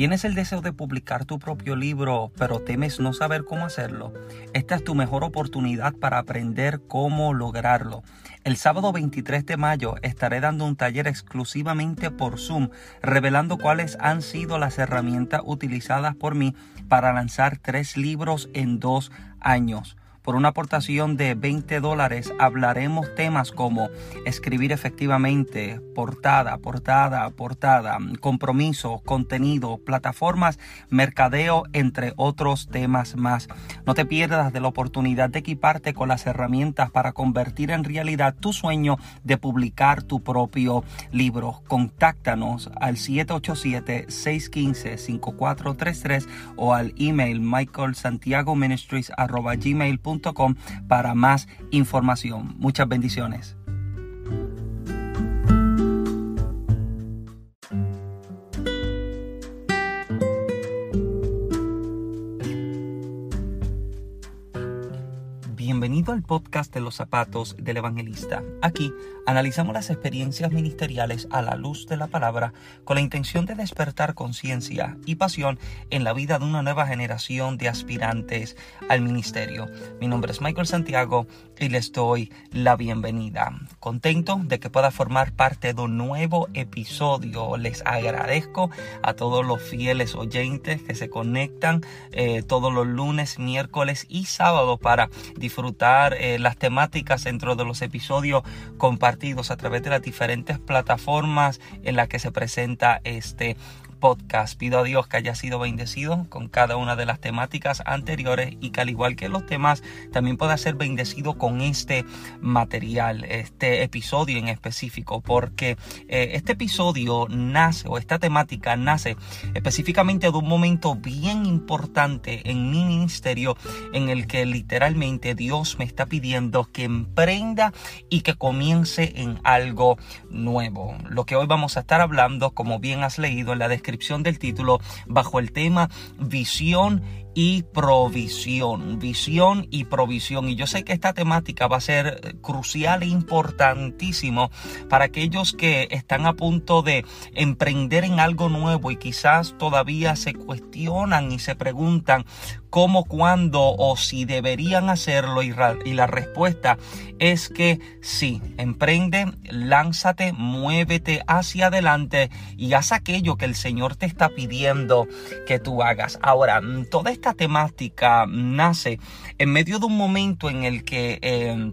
¿Tienes el deseo de publicar tu propio libro, pero temes no saber cómo hacerlo? Esta es tu mejor oportunidad para aprender cómo lograrlo. El sábado 23 de mayo estaré dando un taller exclusivamente por Zoom, revelando cuáles han sido las herramientas utilizadas por mí para lanzar tres libros en dos años. Por una aportación de 20 dólares hablaremos temas como escribir efectivamente, portada, portada, portada, compromiso, contenido, plataformas, mercadeo, entre otros temas más. No te pierdas de la oportunidad de equiparte con las herramientas para convertir en realidad tu sueño de publicar tu propio libro. Contáctanos al 787-615-5433 o al email michaelsantiagoministries.gmail.com para más información. Muchas bendiciones. Bienvenido al podcast de los zapatos del evangelista. Aquí analizamos las experiencias ministeriales a la luz de la palabra con la intención de despertar conciencia y pasión en la vida de una nueva generación de aspirantes al ministerio. Mi nombre es Michael Santiago y les doy la bienvenida. Contento de que pueda formar parte de un nuevo episodio. Les agradezco a todos los fieles oyentes que se conectan eh, todos los lunes, miércoles y sábados para disfrutar eh, las temáticas dentro de los episodios compartidos a través de las diferentes plataformas en las que se presenta este podcast. Pido a Dios que haya sido bendecido con cada una de las temáticas anteriores y que al igual que los temas también pueda ser bendecido con este material, este episodio en específico, porque eh, este episodio nace o esta temática nace específicamente de un momento bien importante en mi ministerio en el que literalmente Dios me está pidiendo que emprenda y que comience en algo nuevo. Lo que hoy vamos a estar hablando, como bien has leído en la descripción, del título bajo el tema visión y provisión, visión y provisión. Y yo sé que esta temática va a ser crucial e importantísimo para aquellos que están a punto de emprender en algo nuevo y quizás todavía se cuestionan y se preguntan cómo, cuándo o si deberían hacerlo y, la respuesta es que sí, emprende, lánzate, muévete hacia adelante y haz aquello que el Señor te está pidiendo que tú hagas. Ahora, toda esta temática nace en medio de un momento en el que... Eh,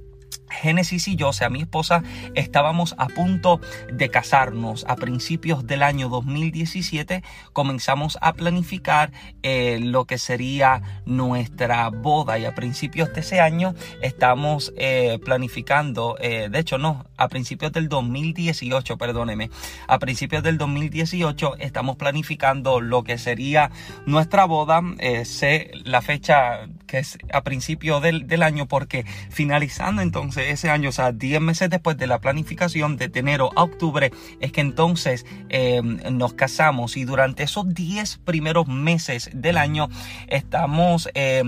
Génesis y yo, o sea, mi esposa, estábamos a punto de casarnos. A principios del año 2017 comenzamos a planificar eh, lo que sería nuestra boda y a principios de ese año estamos eh, planificando, eh, de hecho no, a principios del 2018, perdóneme, a principios del 2018 estamos planificando lo que sería nuestra boda. sé la fecha que es a principios del, del año porque finalizando entonces ese año, o sea, 10 meses después de la planificación, de enero a octubre, es que entonces eh, nos casamos y durante esos 10 primeros meses del año estamos eh,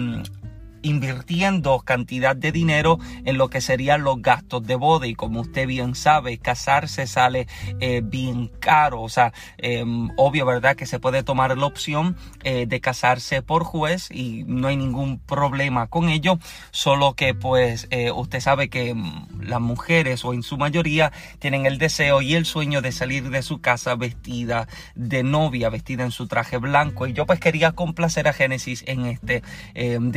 invirtiendo cantidad de dinero en lo que serían los gastos de boda. Y como usted bien sabe casarse sale eh, bien caro. O sea em, obvio verdad que se puede tomar la opción eh, de casarse por juez y no hay ningún problema con ello. Solo que pues eh, usted sabe que mm, las mujeres o en su mayoría tienen el deseo y el sueño de salir de su casa vestida de novia vestida en su traje blanco. Y yo pues quería complacer a Génesis en este em,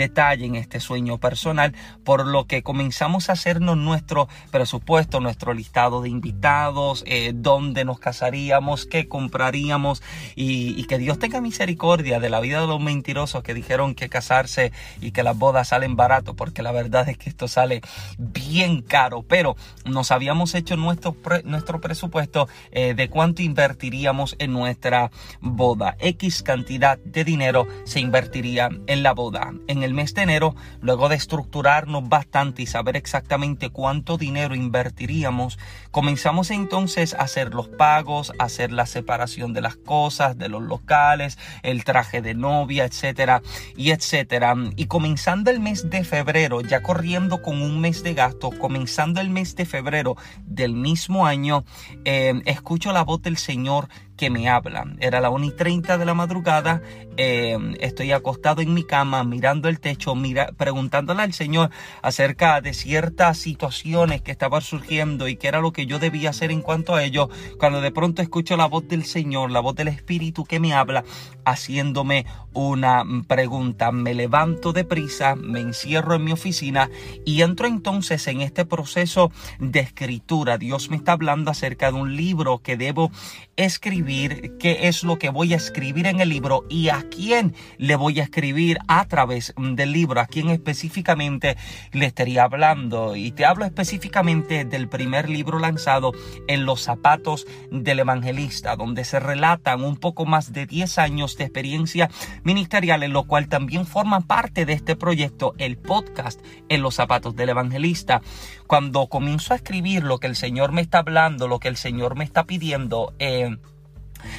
este sueño personal, por lo que comenzamos a hacernos nuestro presupuesto, nuestro listado de invitados, eh, dónde nos casaríamos, qué compraríamos y, que Dios tenga misericordia de la vida de los mentirosos que dijeron que casarse y que las bodas salen barato, porque la verdad es que esto sale bien caro, pero nos habíamos hecho nuestro, nuestro presupuesto eh, de cuánto invertiríamos en nuestra boda. X cantidad de dinero se invertiría en la boda. En el mes de enero luego de estructurarnos bastante y saber exactamente cuánto dinero invertiríamos, comenzamos entonces a hacer los pagos, a hacer la separación de las cosas, de los locales, el traje de novia, etcétera, y etcétera. Y comenzando el mes de febrero, ya corriendo con un mes de gasto, comenzando el mes de febrero del mismo año, eh, escucho la voz del Señor que me habla. Era la 1 y 30 de la madrugada, eh, estoy acostado en mi cama mirando el techo, mira, preguntándole al Señor acerca de ciertas situaciones que estaban surgiendo y qué era lo que yo debía hacer en cuanto a ello, cuando de pronto escucho la voz del Señor, la voz del Espíritu que me habla, haciéndome una pregunta. Me levanto deprisa, me encierro en mi oficina y entro entonces en este proceso de escritura. Dios me está hablando acerca de un libro que debo escribir, qué es lo que voy a escribir en el libro y a quién le voy a escribir a través del libro, a quién específicamente le estaría hablando. Y te hablo específicamente del primer libro lanzado en los zapatos del evangelista, donde se relatan un poco más de 10 años de experiencia ministerial, en lo cual también forma parte de este proyecto el podcast en los zapatos del evangelista. Cuando comienzo a escribir lo que el Señor me está hablando, lo que el Señor me está pidiendo, eh,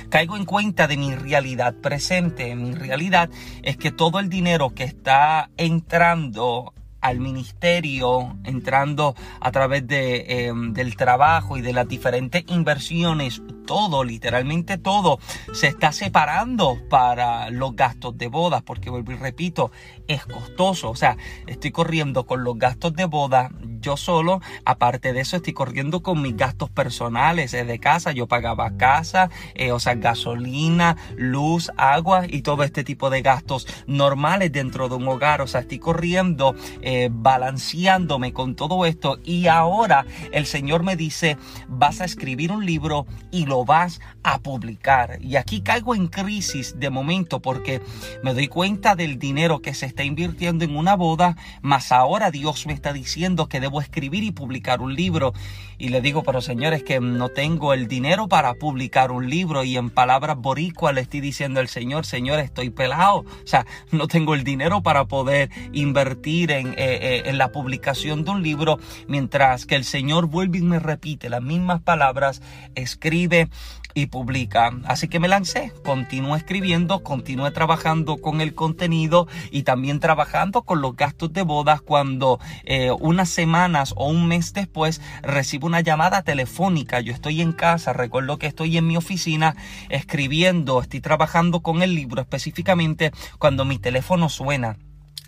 caigo en cuenta de mi realidad presente. Mi realidad es que todo el dinero que está entrando al ministerio, entrando a través de, em, del trabajo y de las diferentes inversiones, todo, literalmente todo, se está separando para los gastos de bodas, porque vuelvo y repito, es costoso. O sea, estoy corriendo con los gastos de boda yo solo. Aparte de eso, estoy corriendo con mis gastos personales eh, de casa. Yo pagaba casa, eh, o sea, gasolina, luz, agua y todo este tipo de gastos normales dentro de un hogar. O sea, estoy corriendo, eh, balanceándome con todo esto. Y ahora el Señor me dice, vas a escribir un libro y lo vas a publicar. Y aquí caigo en crisis de momento porque me doy cuenta del dinero que se está invirtiendo en una boda, más ahora Dios me está diciendo que debo escribir y publicar un libro. Y le digo, pero señores, que no tengo el dinero para publicar un libro. Y en palabras boricua le estoy diciendo al Señor, Señor, estoy pelado. O sea, no tengo el dinero para poder invertir en, eh, eh, en la publicación de un libro. Mientras que el Señor vuelve y me repite las mismas palabras, escribe y publica. Así que me lancé, continué escribiendo, continué trabajando con el contenido y también trabajando con los gastos de bodas cuando eh, unas semanas o un mes después recibo una llamada telefónica. Yo estoy en casa, recuerdo que estoy en mi oficina escribiendo, estoy trabajando con el libro específicamente cuando mi teléfono suena.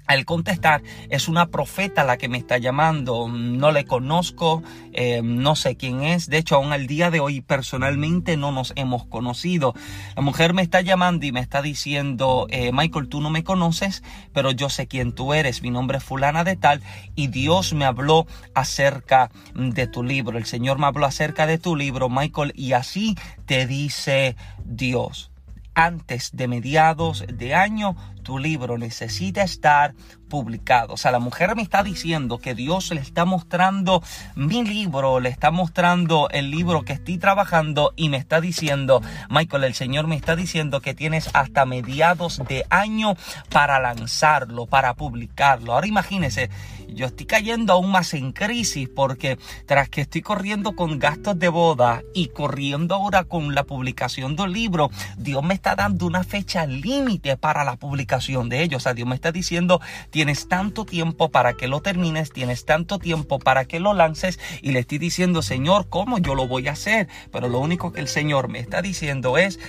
Al contestar, es una profeta la que me está llamando, no le conozco, eh, no sé quién es, de hecho aún al día de hoy personalmente no nos hemos conocido. La mujer me está llamando y me está diciendo, eh, Michael, tú no me conoces, pero yo sé quién tú eres, mi nombre es fulana de tal, y Dios me habló acerca de tu libro, el Señor me habló acerca de tu libro, Michael, y así te dice Dios. Antes de mediados de año tu libro necesita estar publicado. O sea, la mujer me está diciendo que Dios le está mostrando mi libro, le está mostrando el libro que estoy trabajando y me está diciendo, Michael, el Señor me está diciendo que tienes hasta mediados de año para lanzarlo, para publicarlo. Ahora imagínese, yo estoy cayendo aún más en crisis porque tras que estoy corriendo con gastos de boda y corriendo ahora con la publicación del libro, Dios me está dando una fecha límite para la publicación de ellos. O sea, Dios me está diciendo, tienes tanto tiempo para que lo termines, tienes tanto tiempo para que lo lances y le estoy diciendo, Señor, ¿cómo yo lo voy a hacer? Pero lo único que el Señor me está diciendo es,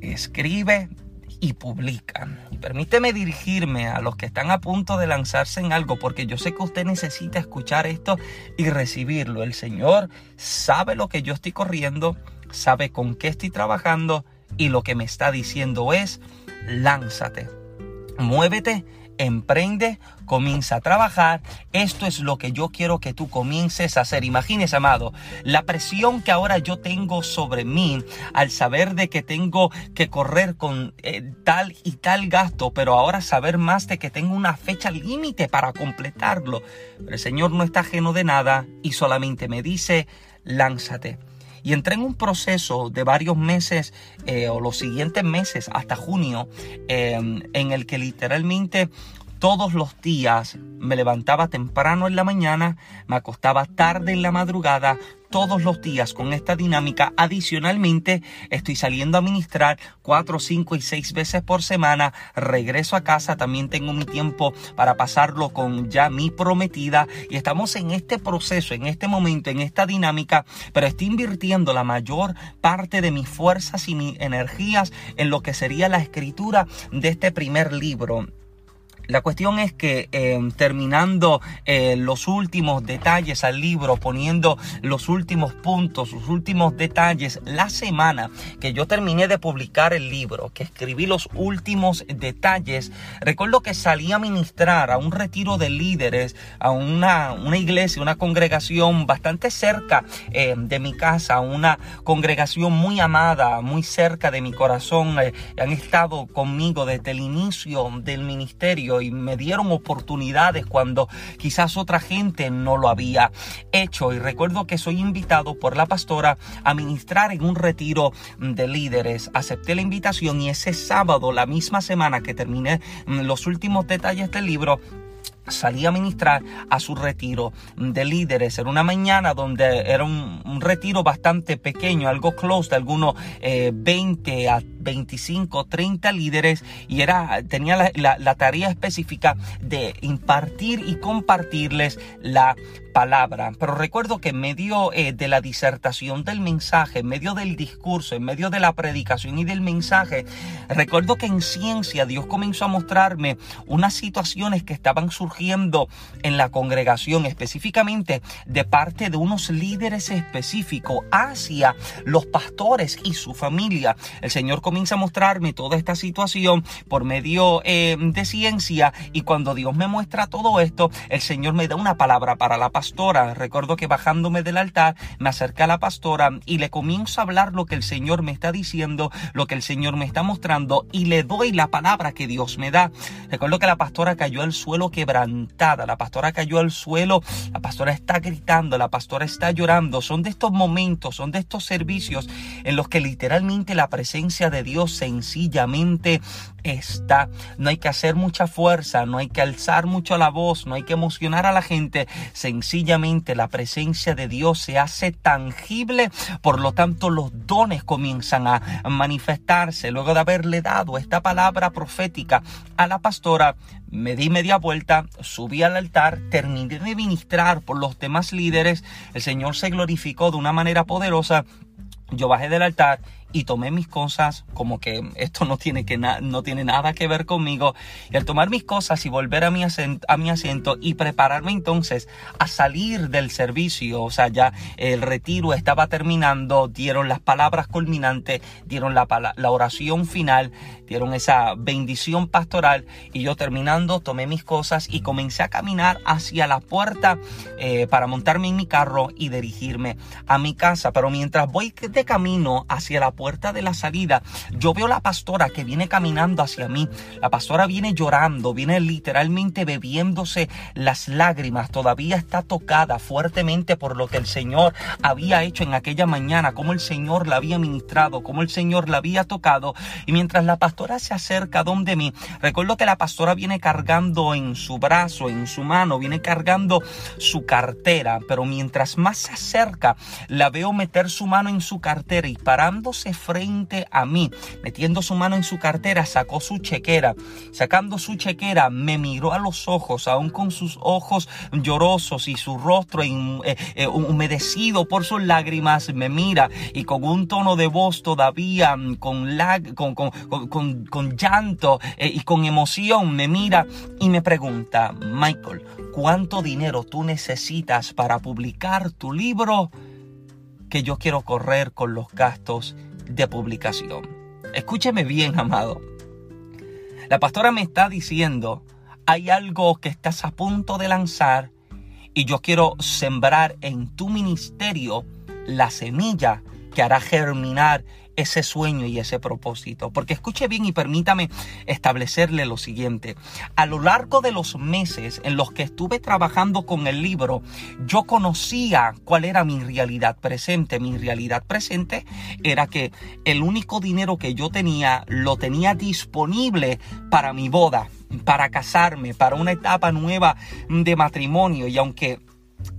escribe y publican. Permíteme dirigirme a los que están a punto de lanzarse en algo, porque yo sé que usted necesita escuchar esto y recibirlo. El Señor sabe lo que yo estoy corriendo, sabe con qué estoy trabajando y lo que me está diciendo es, lánzate, muévete emprende, comienza a trabajar. Esto es lo que yo quiero que tú comiences a hacer. Imagínese, amado, la presión que ahora yo tengo sobre mí al saber de que tengo que correr con eh, tal y tal gasto, pero ahora saber más de que tengo una fecha límite para completarlo. Pero el Señor no está ajeno de nada y solamente me dice, lánzate y entré en un proceso de varios meses eh, o los siguientes meses hasta junio em, en el que literalmente todos los días me levantaba temprano en la mañana, me acostaba tarde en la madrugada, todos los días con esta dinámica. Adicionalmente, estoy saliendo a ministrar cuatro, cinco y seis veces por semana. Regreso a casa, también tengo mi tiempo para pasarlo con ya mi prometida. Y estamos en este proceso, en este momento, en esta dinámica, pero estoy invirtiendo la mayor parte de mis fuerzas y mis energías en lo que sería la escritura de este primer libro. La cuestión es que em, terminando eh, los últimos detalles al libro, poniendo los últimos puntos, los últimos detalles, la semana que yo terminé de publicar el libro, que escribí los últimos detalles, recuerdo que salí a ministrar a un retiro de líderes, a una, una iglesia, una congregación bastante cerca em, de mi casa, una congregación muy amada, muy cerca de mi corazón. Eh, han estado conmigo desde el inicio del ministerio y me dieron oportunidades cuando quizás otra gente no lo había hecho. Y recuerdo que soy invitado por la pastora a ministrar en un retiro de líderes. Acepté la invitación y ese sábado, la misma semana que terminé mm, los últimos detalles del libro, salí a ministrar a su retiro de líderes. Era una mañana donde era un, retiro bastante pequeño, algo close de algunos 20 eh, a 25, 30 líderes y era, tenía la, tarea específica de impartir y compartirles la palabra. Pero recuerdo que en medio eh, de la disertación del mensaje, en medio del discurso, en medio de la predicación y del mensaje, recuerdo que en ciencia Dios comenzó a mostrarme unas situaciones que estaban surgiendo en la congregación, específicamente de parte de unos líderes específicos hacia los pastores y su familia. El Señor comienza a mostrarme toda esta situación por medio eh, de ciencia y cuando Dios me muestra todo esto, el Señor me da una palabra para la pastora. Recuerdo que bajándome del altar me acerca a la pastora y le comienzo a hablar lo que el Señor me está diciendo, lo que el Señor me está mostrando y le doy la palabra que Dios me da. Recuerdo que la pastora cayó al suelo quebrantada, la pastora cayó al suelo, la pastora está gritando, la pastora está llorando. Son de estos momentos, son de estos servicios en los que literalmente la presencia de Dios sencillamente está. No hay que hacer mucha fuerza, no hay que alzar mucho la voz, no hay que emocionar a la gente. Sencillamente la presencia de Dios se hace tangible, por lo tanto los dones comienzan a manifestarse. Luego de haberle dado esta palabra profética a la pastora, me di media vuelta, subí al altar, terminé de ministrar por los demás líderes, el Señor se glorificó de una manera poderosa. Yo bajé del altar y tomé mis cosas como que esto no tiene, que no tiene nada que ver conmigo. Y al tomar mis cosas y volver a mi, asiento, a mi asiento y prepararme entonces a salir del servicio, o sea, ya el retiro estaba terminando, dieron las palabras culminantes, dieron la, la oración final, dieron esa bendición pastoral y yo terminando tomé mis cosas y comencé a caminar hacia la puerta eh, para montarme en mi carro y dirigirme a mi casa. Pero mientras voy de camino hacia la puerta de la salida, yo veo la pastora que viene caminando hacia mí. La pastora viene llorando, viene literalmente bebiéndose las lágrimas, todavía está tocada fuertemente por lo que el Señor había hecho en aquella mañana, cómo el Señor la había ministrado, cómo el Señor la había tocado. Y mientras la pastora se acerca donde mí, recuerdo que la pastora viene cargando en su brazo, en su mano, viene cargando su cartera, pero mientras más se acerca, la veo meter su mano en su cartera y parándose frente a mí, metiendo su mano en su cartera, sacó su chequera. Sacando su chequera, me miró a los ojos, aún con sus ojos llorosos y su rostro eh, eh, humedecido por sus lágrimas, me mira y con un tono de voz todavía mm, con, con, con, llanto eh, y con emoción, me mira y me pregunta, Michael, ¿cuánto dinero tú necesitas para publicar tu libro? que yo quiero correr con los gastos de publicación. Escúcheme bien, amado. La pastora me está diciendo, hay algo que estás a punto de lanzar y yo quiero sembrar en tu ministerio la semilla que hará germinar ese sueño y ese propósito. Porque escuche bien y permítame establecerle lo siguiente. A lo largo de los meses en los que estuve trabajando con el libro, yo conocía cuál era mi realidad presente. Mi realidad presente era que el único dinero que yo tenía lo tenía disponible para mi boda, para casarme, para una etapa nueva de matrimonio. Y aunque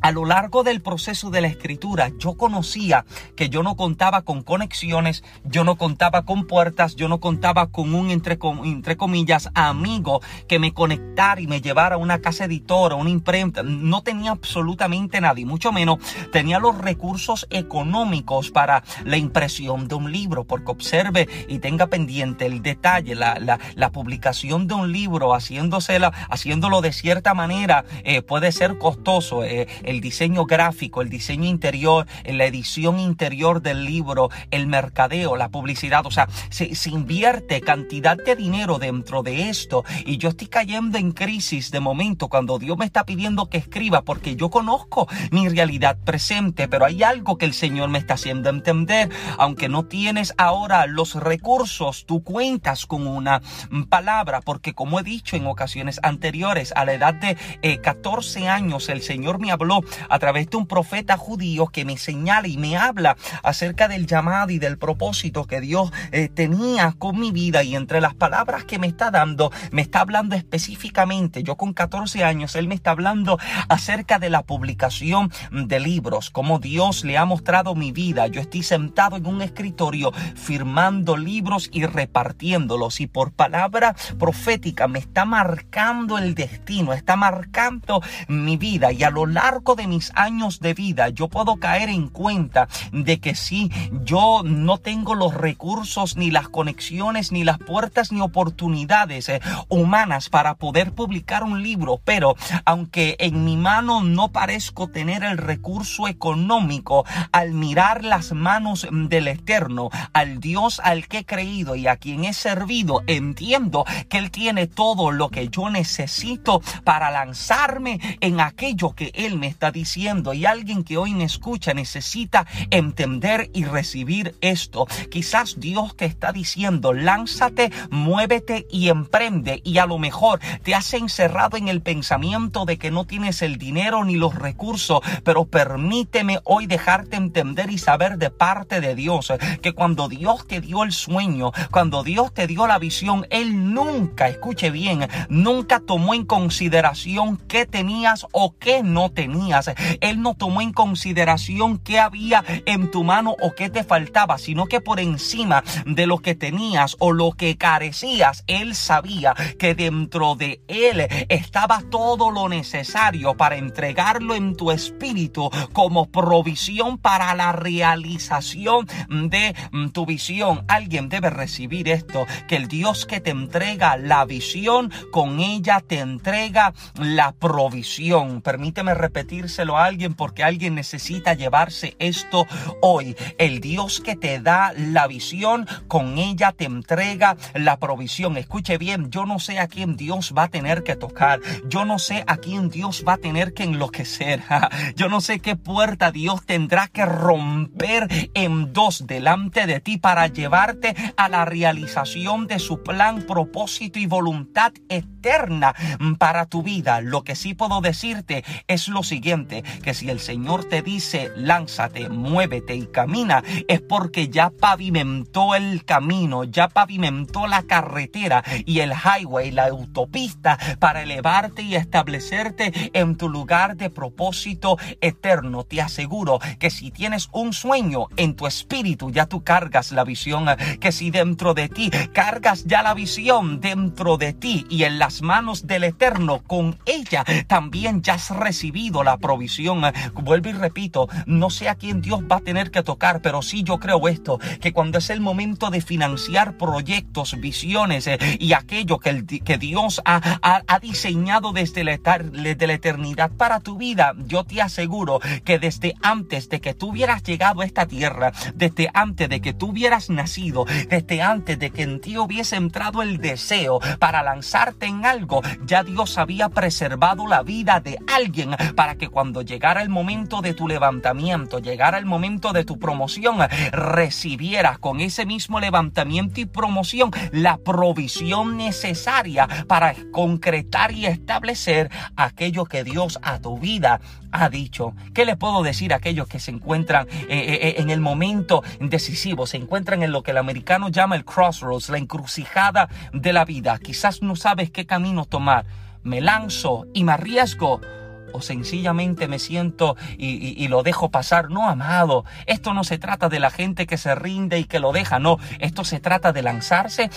a lo largo del proceso de la escritura yo conocía que yo no contaba con conexiones, yo no contaba con puertas, yo no contaba con un entre, comillas amigo que me conectara y me llevara a una casa editora, una imprenta. No tenía absolutamente nada y mucho menos tenía los recursos económicos para la impresión de un libro, porque observe y tenga pendiente el detalle, la, la, publicación de un libro, haciéndosela, haciéndolo de cierta manera, eh, puede ser costoso. Eh, el diseño gráfico, el diseño interior, la edición interior del libro, el mercadeo, la publicidad. O sea, se, invierte cantidad de dinero dentro de esto y yo estoy cayendo en crisis de momento cuando Dios me está pidiendo que escriba porque yo conozco mi realidad presente, pero hay algo que el Señor me está haciendo entender. Aunque no tienes ahora los recursos, tú cuentas con una palabra porque como he dicho en ocasiones anteriores, a la edad de 14 eh, años el Señor me habló a través de un profeta judío que me señala y me habla acerca del llamado y del propósito que Dios eh, tenía con mi vida. Y entre las palabras que me está dando, me está hablando específicamente, yo con 14 años, Él me está hablando acerca de la publicación de libros, como Dios le ha mostrado mi vida. Yo estoy sentado en un escritorio firmando libros y repartiéndolos. Y por palabra profética me está marcando el destino, está marcando mi vida. Y a lo largo de mis años de vida yo puedo caer en cuenta de que si yo no tengo los recursos, ni las conexiones, ni las puertas, ni oportunidades eh, humanas para poder publicar un libro, pero aunque en mi mano no parezco tener el recurso económico, al mirar las manos del Eterno, al Dios al que he creído y a quien he servido, entiendo que Él tiene todo lo que yo necesito para lanzarme en aquello que Él me está diciendo y alguien que hoy me escucha necesita entender y recibir esto. Quizás Dios te está diciendo, lánzate, muévete y emprende y a lo mejor te has encerrado en el pensamiento de que no tienes el dinero ni los recursos, pero permíteme hoy dejarte entender y saber de parte de Dios que cuando Dios te dio el sueño, cuando Dios te dio la visión, Él nunca, escuche bien, nunca tomó en consideración qué tenías o qué no tenías él no tomó en consideración qué había en tu mano o qué te faltaba, sino que por encima de lo que tenías o lo que carecías, Él sabía que dentro de Él estaba todo lo necesario para entregarlo en tu espíritu como provisión para la realización de tu visión. Alguien debe recibir esto, que el Dios que te entrega la visión, con ella te entrega la provisión. Permíteme repetir a alguien porque alguien necesita llevarse esto hoy. El Dios que te da la visión, con ella te entrega la provisión. Escuche bien, yo no sé a quién Dios va a tener que tocar. Yo no sé a quién Dios va a tener que enloquecer. Yo no sé qué puerta Dios tendrá que romper en dos delante de ti para llevarte a la realización de su plan, propósito y voluntad eterna para tu vida. Lo que sí puedo decirte es lo siguiente que si el Señor te dice, lánzate, muévete y camina, es porque ya pavimentó el camino, ya pavimentó la carretera y el highway, la autopista, para elevarte y establecerte en tu lugar de propósito eterno. Te aseguro que si tienes un sueño en tu espíritu, ya tú cargas la visión, que si dentro de ti cargas ya la visión dentro de ti y en las manos del eterno, con ella también ya has recibido la provisión. Vuelvo y repito, no sé a quién Dios va a tener que tocar, pero sí yo creo esto, que cuando es el momento de financiar proyectos, visiones eh, y aquello que, el, que Dios ha, ha, diseñado desde la, desde la eternidad para tu vida, yo te aseguro que desde antes de que tú hubieras llegado a esta tierra, desde antes de que tú hubieras nacido, desde antes de que en ti hubiese entrado el deseo para lanzarte en algo, ya Dios había preservado la vida de alguien para que cuando llegara el momento de tu levantamiento, llegara el momento de tu promoción, recibieras con ese mismo levantamiento y promoción la provisión necesaria para concretar y establecer aquello que Dios a tu vida ha dicho. ¿Qué le puedo decir a aquellos que se encuentran eh, eh, eh, en el momento decisivo, se encuentran en lo que el americano llama el crossroads, la encrucijada de la vida? Quizás no sabes qué camino tomar. Me lanzo y me arriesgo o sencillamente me siento y, y, lo dejo pasar. No, amado, esto no se trata de la gente que se rinde y que lo deja, no, esto se trata de lanzarse.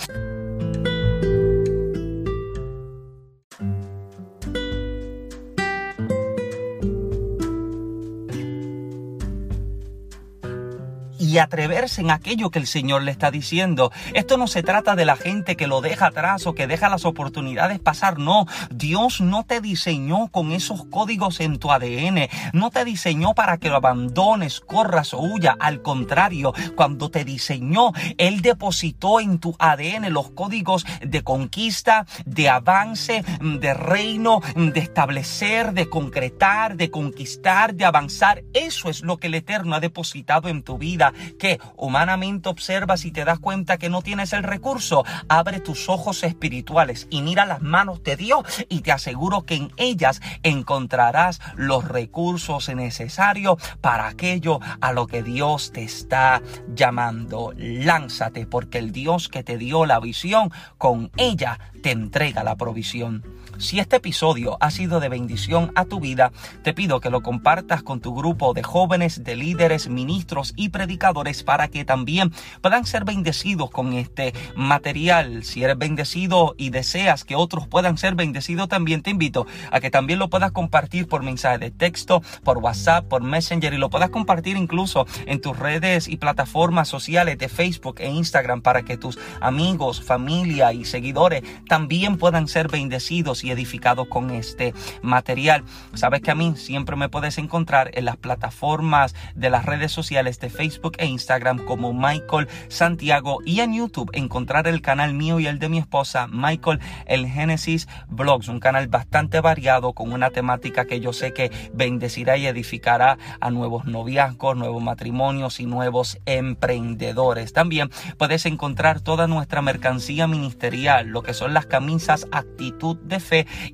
Y atreverse en aquello que el Señor le está diciendo. Esto no se trata de la gente que lo deja atrás o que deja las oportunidades pasar. No, Dios no te diseñó con esos códigos en tu ADN. No te diseñó para que lo abandones, corras o huya. Al contrario, cuando te diseñó, Él depositó en tu ADN los códigos de conquista, de avance, de reino, de establecer, de concretar, de conquistar, de avanzar. Eso es lo que el Eterno ha depositado en tu vida que humanamente observas y te das cuenta que no tienes el recurso, abre tus ojos espirituales y mira las manos de Dios y te aseguro que en ellas encontrarás los recursos necesarios para aquello a lo que Dios te está llamando. Lánzate porque el Dios que te dio la visión, con ella te entrega la provisión. Si este episodio ha sido de bendición a tu vida, te pido que lo compartas con tu grupo de jóvenes, de líderes, ministros y predicadores para que también puedan ser bendecidos con este material. Si eres bendecido y deseas que otros puedan ser bendecidos también, te invito a que también lo puedas compartir por mensaje de texto, por WhatsApp, por Messenger y lo puedas compartir incluso en tus redes y plataformas sociales de Facebook e Instagram para que tus amigos, familia y seguidores también puedan ser bendecidos y edificado con este material. Sabes que a mí siempre me puedes encontrar en las plataformas de las redes sociales de Facebook e Instagram como Michael Santiago y en YouTube encontrar el canal mío y el de mi esposa Michael el Génesis Blogs, un canal bastante variado con una temática que yo sé que bendecirá y edificará a nuevos noviazgos, nuevos matrimonios y nuevos emprendedores. También puedes encontrar toda nuestra mercancía ministerial, lo que son las camisas actitud de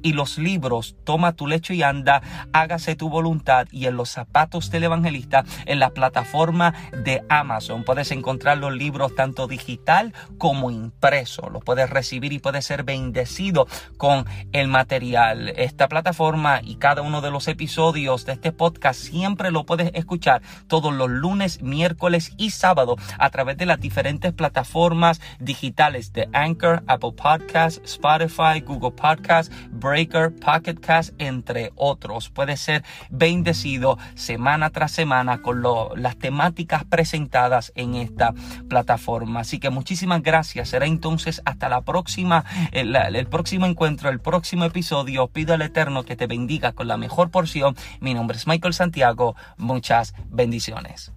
y los libros Toma tu lecho y anda, hágase tu voluntad y en los zapatos del evangelista en la plataforma de Amazon. Puedes encontrar los libros tanto digital como impreso. Los puedes recibir y puedes ser bendecido con el material. Esta plataforma y cada uno de los episodios de este podcast siempre lo puedes escuchar todos los lunes, miércoles y sábado a través de las diferentes plataformas digitales de Anchor, Apple Podcasts, Spotify, Google Podcasts, Breaker, Pocket Cast, entre otros. Puede ser bendecido semana tras semana con las temáticas presentadas en esta plataforma. Así que muchísimas gracias. Será entonces hasta la próxima, el, el próximo encuentro, el próximo episodio. Pido al Eterno que te bendiga con la mejor porción. Mi nombre es Michael Santiago. Muchas bendiciones.